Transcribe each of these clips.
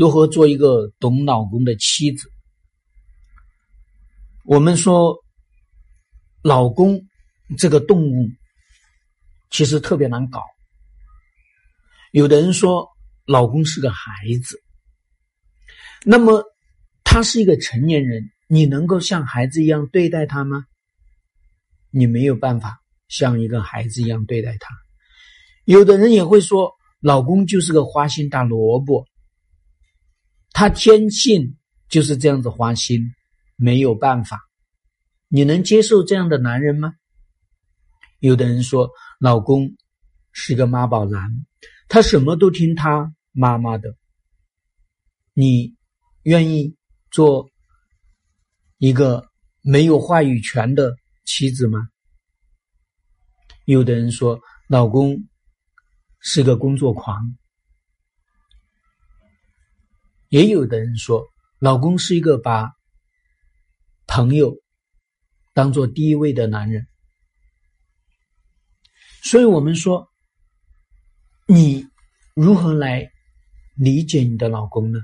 如何做一个懂老公的妻子？我们说，老公这个动物其实特别难搞。有的人说，老公是个孩子，那么他是一个成年人，你能够像孩子一样对待他吗？你没有办法像一个孩子一样对待他。有的人也会说，老公就是个花心大萝卜，他天性就是这样子花心。没有办法，你能接受这样的男人吗？有的人说，老公是个妈宝男，他什么都听他妈妈的。你愿意做一个没有话语权的妻子吗？有的人说，老公是个工作狂，也有的人说，老公是一个把。朋友，当做第一位的男人，所以我们说，你如何来理解你的老公呢？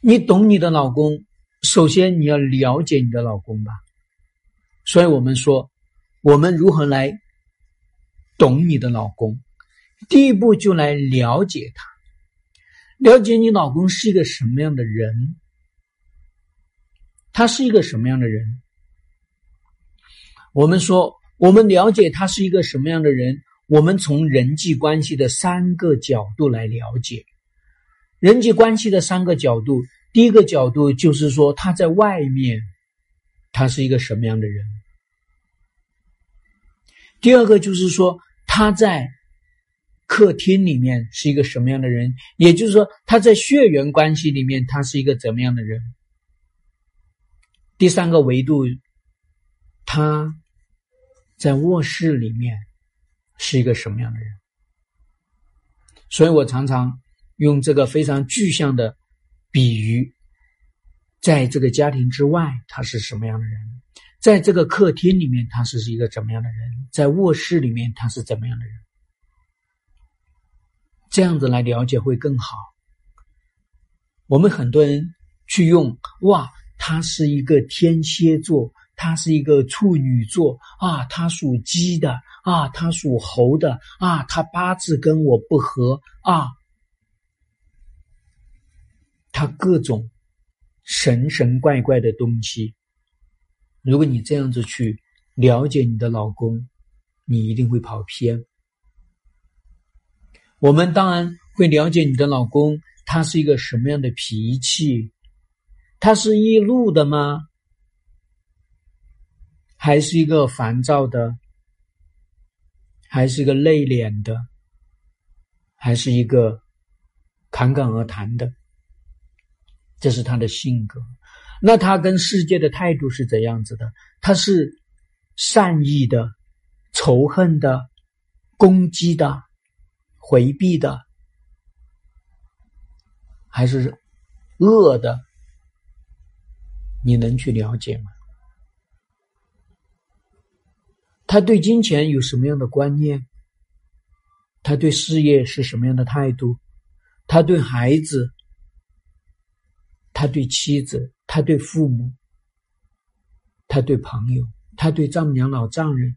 你懂你的老公，首先你要了解你的老公吧。所以我们说，我们如何来懂你的老公？第一步就来了解他，了解你老公是一个什么样的人。他是一个什么样的人？我们说，我们了解他是一个什么样的人，我们从人际关系的三个角度来了解人际关系的三个角度。第一个角度就是说，他在外面，他是一个什么样的人？第二个就是说，他在客厅里面是一个什么样的人？也就是说，他在血缘关系里面，他是一个怎么样的人？第三个维度，他在卧室里面是一个什么样的人？所以我常常用这个非常具象的比喻，在这个家庭之外，他是什么样的人？在这个客厅里面，他是一个怎么样的人？在卧室里面，他是怎么样的人？这样子来了解会更好。我们很多人去用哇。他是一个天蝎座，他是一个处女座啊，他属鸡的啊，他属猴的啊，他八字跟我不合啊，他各种神神怪怪的东西。如果你这样子去了解你的老公，你一定会跑偏。我们当然会了解你的老公，他是一个什么样的脾气。他是易怒的吗？还是一个烦躁的？还是一个内敛的？还是一个侃侃而谈的？这是他的性格。那他跟世界的态度是怎样子的？他是善意的、仇恨的、攻击的、回避的，还是恶的？你能去了解吗？他对金钱有什么样的观念？他对事业是什么样的态度？他对孩子，他对妻子，他对父母，他对朋友，他对丈母娘、老丈人，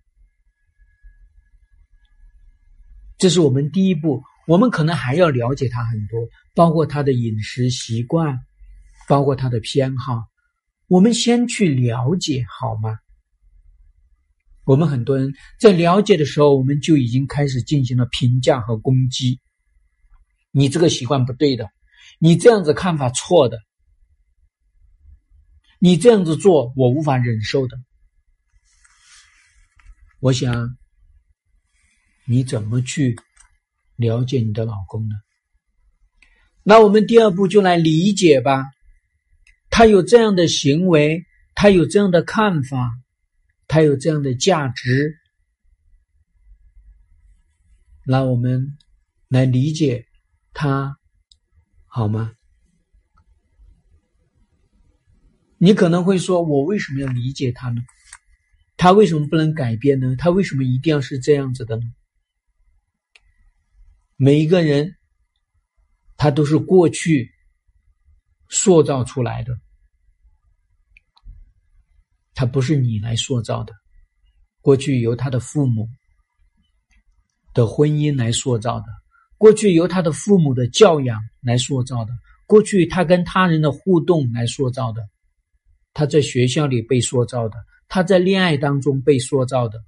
这是我们第一步。我们可能还要了解他很多，包括他的饮食习惯，包括他的偏好。我们先去了解好吗？我们很多人在了解的时候，我们就已经开始进行了评价和攻击。你这个习惯不对的，你这样子看法错的，你这样子做我无法忍受的。我想，你怎么去了解你的老公呢？那我们第二步就来理解吧。他有这样的行为，他有这样的看法，他有这样的价值，那我们来理解他，好吗？你可能会说，我为什么要理解他呢？他为什么不能改变呢？他为什么一定要是这样子的呢？每一个人他都是过去塑造出来的，他不是你来塑造的。过去由他的父母的婚姻来塑造的，过去由他的父母的教养来塑造的，过去他跟他人的互动来塑造的，他在学校里被塑造的，他在恋爱当中被塑造的，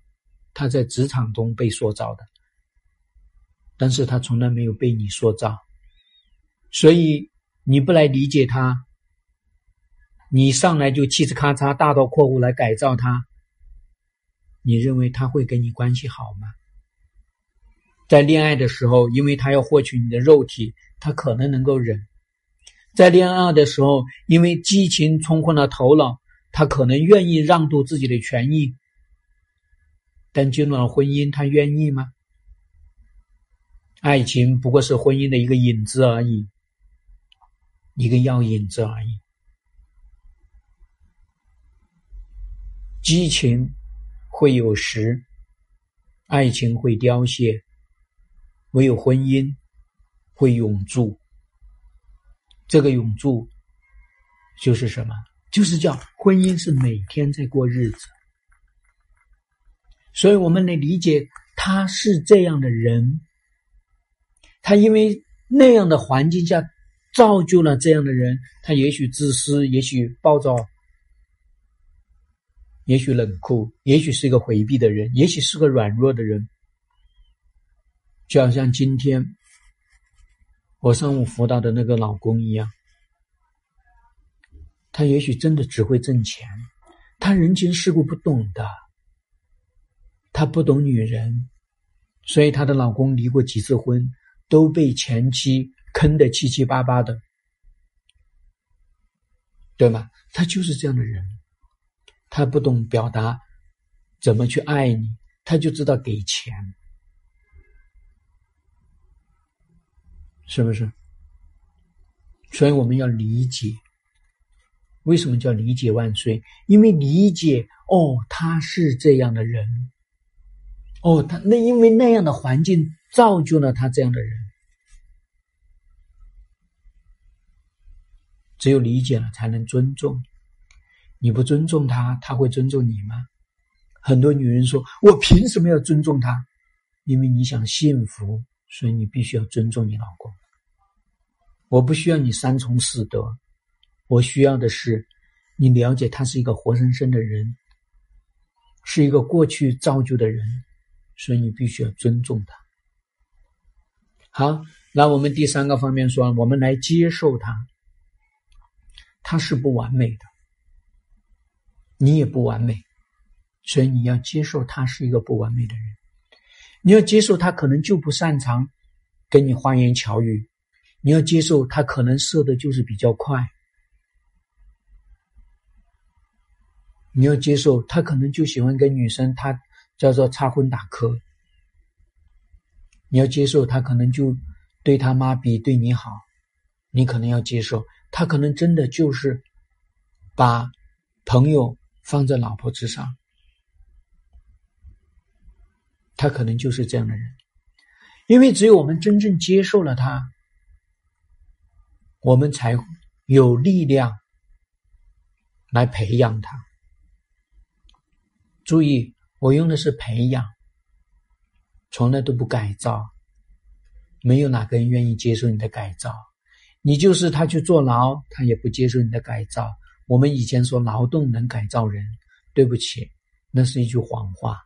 他在职场中被塑造的。但是他从来没有被你塑造，所以你不来理解他，你上来就嘁哧咔嚓大刀阔斧来改造他，你认为他会跟你关系好吗？在恋爱的时候，因为他要获取你的肉体，他可能能够忍；在恋爱的时候，因为激情冲昏了头脑，他可能愿意让渡自己的权益。但进入了婚姻，他愿意吗？爱情不过是婚姻的一个影子而已，一个药引子而已。激情会有时，爱情会凋谢，唯有婚姻会永驻。这个永驻就是什么？就是叫婚姻是每天在过日子。所以我们得理解，他是这样的人。他因为那样的环境下造就了这样的人，他也许自私，也许暴躁，也许冷酷，也许是一个回避的人，也许是个软弱的人。就好像今天我上午辅导的那个老公一样，他也许真的只会挣钱，他人情世故不懂的，他不懂女人，所以他的老公离过几次婚。都被前妻坑得七七八八的，对吗？他就是这样的人，他不懂表达怎么去爱你，他就知道给钱，是不是？所以我们要理解，为什么叫理解万岁？因为理解哦，他是这样的人，哦，他那因为那样的环境。造就了他这样的人，只有理解了才能尊重。你不尊重他，他会尊重你吗？很多女人说：“我凭什么要尊重他？”因为你想幸福，所以你必须要尊重你老公。我不需要你三从四德，我需要的是你了解他是一个活生生的人，是一个过去造就的人，所以你必须要尊重他。好，那我们第三个方面说，我们来接受他，他是不完美的，你也不完美，所以你要接受他是一个不完美的人，你要接受他可能就不擅长跟你花言巧语，你要接受他可能射的就是比较快，你要接受他可能就喜欢跟女生他叫做插荤打磕。你要接受他可能就对他妈比对你好，你可能要接受他可能真的就是把朋友放在老婆之上，他可能就是这样的人，因为只有我们真正接受了他，我们才有力量来培养他。注意，我用的是培养。从来都不改造，没有哪个人愿意接受你的改造。你就是他去坐牢，他也不接受你的改造。我们以前说劳动能改造人，对不起，那是一句谎话。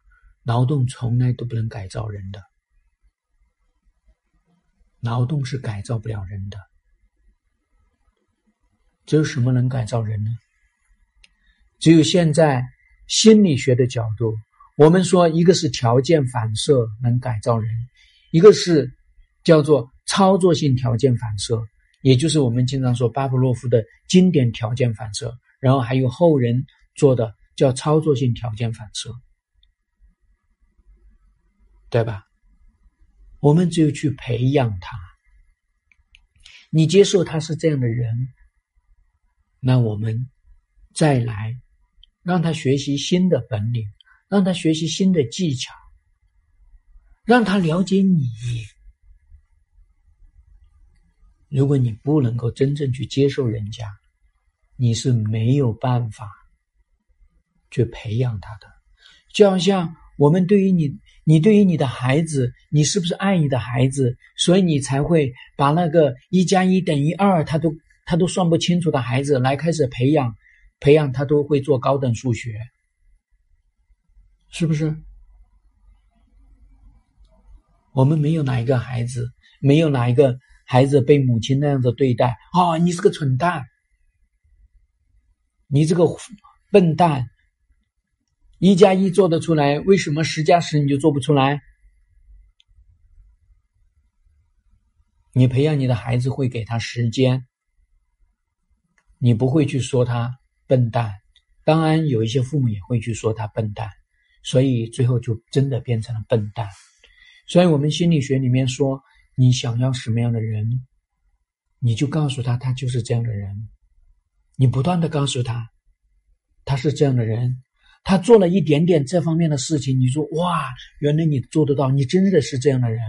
劳动从来都不能改造人的，劳动是改造不了人的。只有什么能改造人呢？只有现在心理学的角度。我们说，一个是条件反射能改造人，一个是叫做操作性条件反射，也就是我们经常说巴甫洛夫的经典条件反射，然后还有后人做的叫操作性条件反射，对吧？我们只有去培养他，你接受他是这样的人，那我们再来让他学习新的本领。让他学习新的技巧，让他了解你，如果你不能够真正去接受人家，你是没有办法去培养他的。就好像我们对于你，你对于你的孩子，你是不是爱你的孩子？所以你才会把那个一加一等于二，他都他都算不清楚的孩子来开始培养，培养他都会做高等数学，是不是？我们没有哪一个孩子，没有哪一个。孩子被母亲那样子对待啊！你是个蠢蛋，你这个笨蛋，一加一做得出来，为什么十加十你就做不出来？你培养你的孩子会给他时间，你不会去说他笨蛋。当然，有一些父母也会去说他笨蛋，所以最后就真的变成了笨蛋。所以我们心理学里面说。你想要什么样的人，你就告诉他，他就是这样的人。你不断的告诉他，他是这样的人，他做了一点点这方面的事情，你说哇，原来你做得到，你真的是这样的人。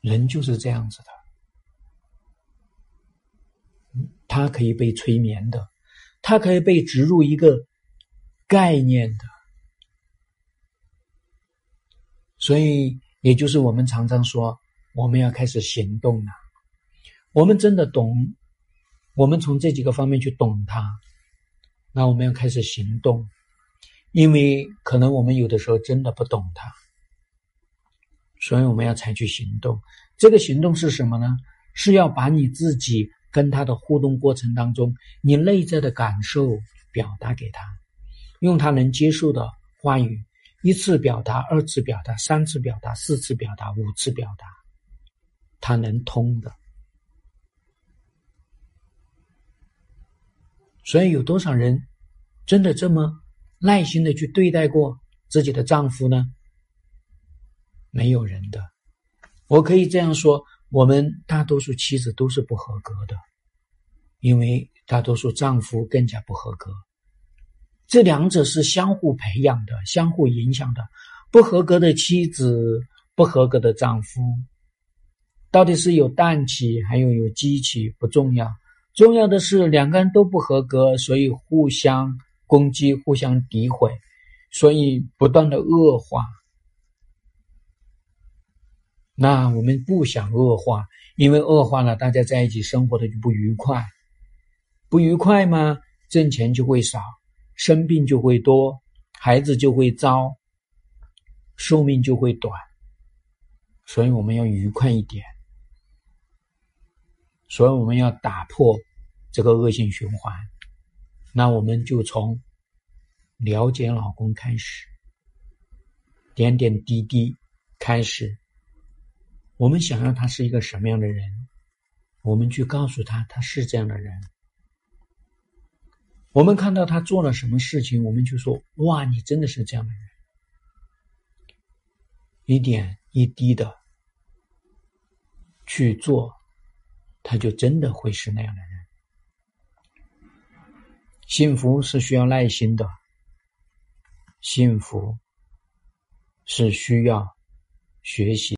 人就是这样子的，他可以被催眠的，它可以被植入一个概念的。所以，也就是我们常常说，我们要开始行动了。我们真的懂，我们从这几个方面去懂它，那我们要开始行动，因为可能我们有的时候真的不懂它，所以我们要采取行动。这个行动是什么呢？是要把你自己跟他的互动过程当中，你内在的感受表达给他，用他能接受的话语。一次表达，二次表达，三次表达，四次表达，五次表达，他能通的。所以，有多少人真的这么耐心的去对待过自己的丈夫呢？没有人的。我可以这样说：，我们大多数妻子都是不合格的，因为大多数丈夫更加不合格。这两者是相互培养的、相互影响的。不合格的妻子，不合格的丈夫，到底是有氮气还有有机气不重要，重要的是两个人都不合格，所以互相攻击、互相诋毁，所以不断的恶化。那我们不想恶化，因为恶化了，大家在一起生活的就不愉快，不愉快吗？挣钱就会少。生病就会多，孩子就会糟，寿命就会短，所以我们要愉快一点，所以我们要打破这个恶性循环。那我们就从了解老公开始，点点滴滴开始。我们想要他是一个什么样的人，我们去告诉他他是这样的人。我们看到他做了什么事情，我们就说：“哇，你真的是这样的人。”一点一滴的去做，他就真的会是那样的人。幸福是需要耐心的，幸福是需要学习。